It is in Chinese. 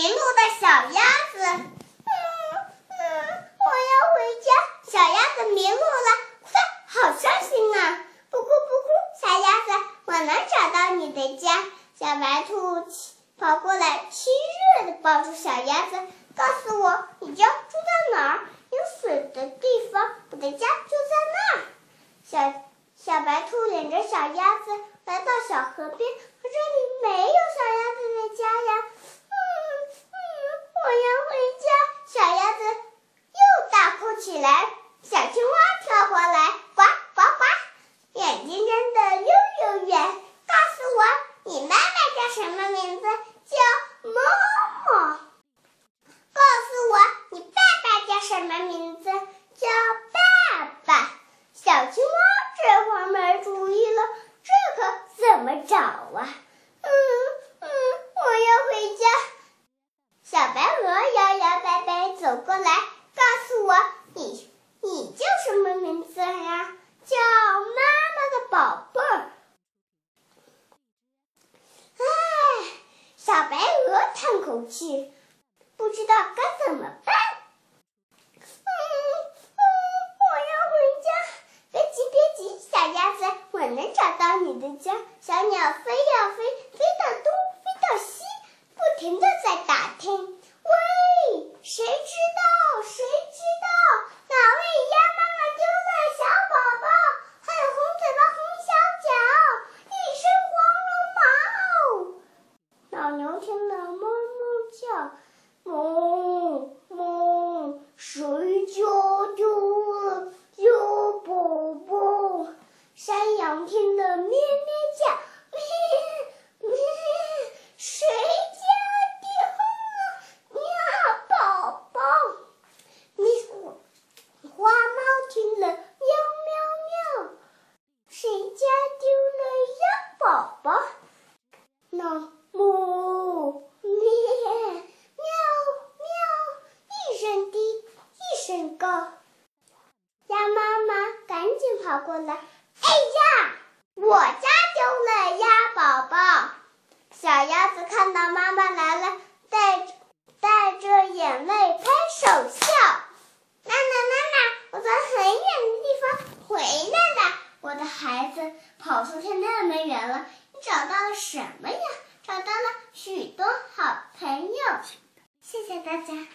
迷路的小鸭子。嗯嗯，我要回家。小鸭子迷路了，快，好伤心啊！不哭不哭，小鸭子，我能找到你的家。小白兔跑过来，亲热的抱住小鸭子，告诉我你家住在哪儿？有水的地方，我的家就在那儿。小小白兔领着小鸭子来到小河边，可这里没有小鸭子的家呀。嗯嗯，我要回家。小鸭子又大哭起来。小青蛙跳过来，呱呱呱，眼睛睁得溜溜圆。告诉我，你妈妈叫什么叫妈妈。告诉我，你爸爸叫什么名字？叫爸爸。小青蛙这会儿没主意了，这可怎么找啊？嗯嗯，我要回家。小白鹅摇摇摆摆走过来，告诉我，你你叫什么名字呀？叫妈妈的宝贝儿。唉，小白鹅叹口气，不知道该怎么办。嗯嗯，我要回家。别急别急，小鸭子，我能找到你的家。小鸟飞呀飞，飞到东，飞到西，不停的在打听。喂，谁知道？谁知道？哪位鸭妈妈丢了小宝宝？还有红嘴巴、红小脚，一身黄绒毛。老牛听了，哞哞叫，哞哞，谁家丢了小宝宝？羊听了，咩咩叫，咩咩，谁家丢了喵宝宝？咪花猫听了，喵喵喵，谁家丢了鸭宝宝？那么咩喵喵，一声低，一声高。鸭妈妈赶紧跑过来，哎，我家丢了鸭宝宝。小鸭子看到妈妈来了，带着带着眼泪拍手笑。妈妈妈妈，我从很远的地方回来了。我的孩子，跑出去那么远了，你找到了什么呀？找到了许多好朋友。谢谢大家。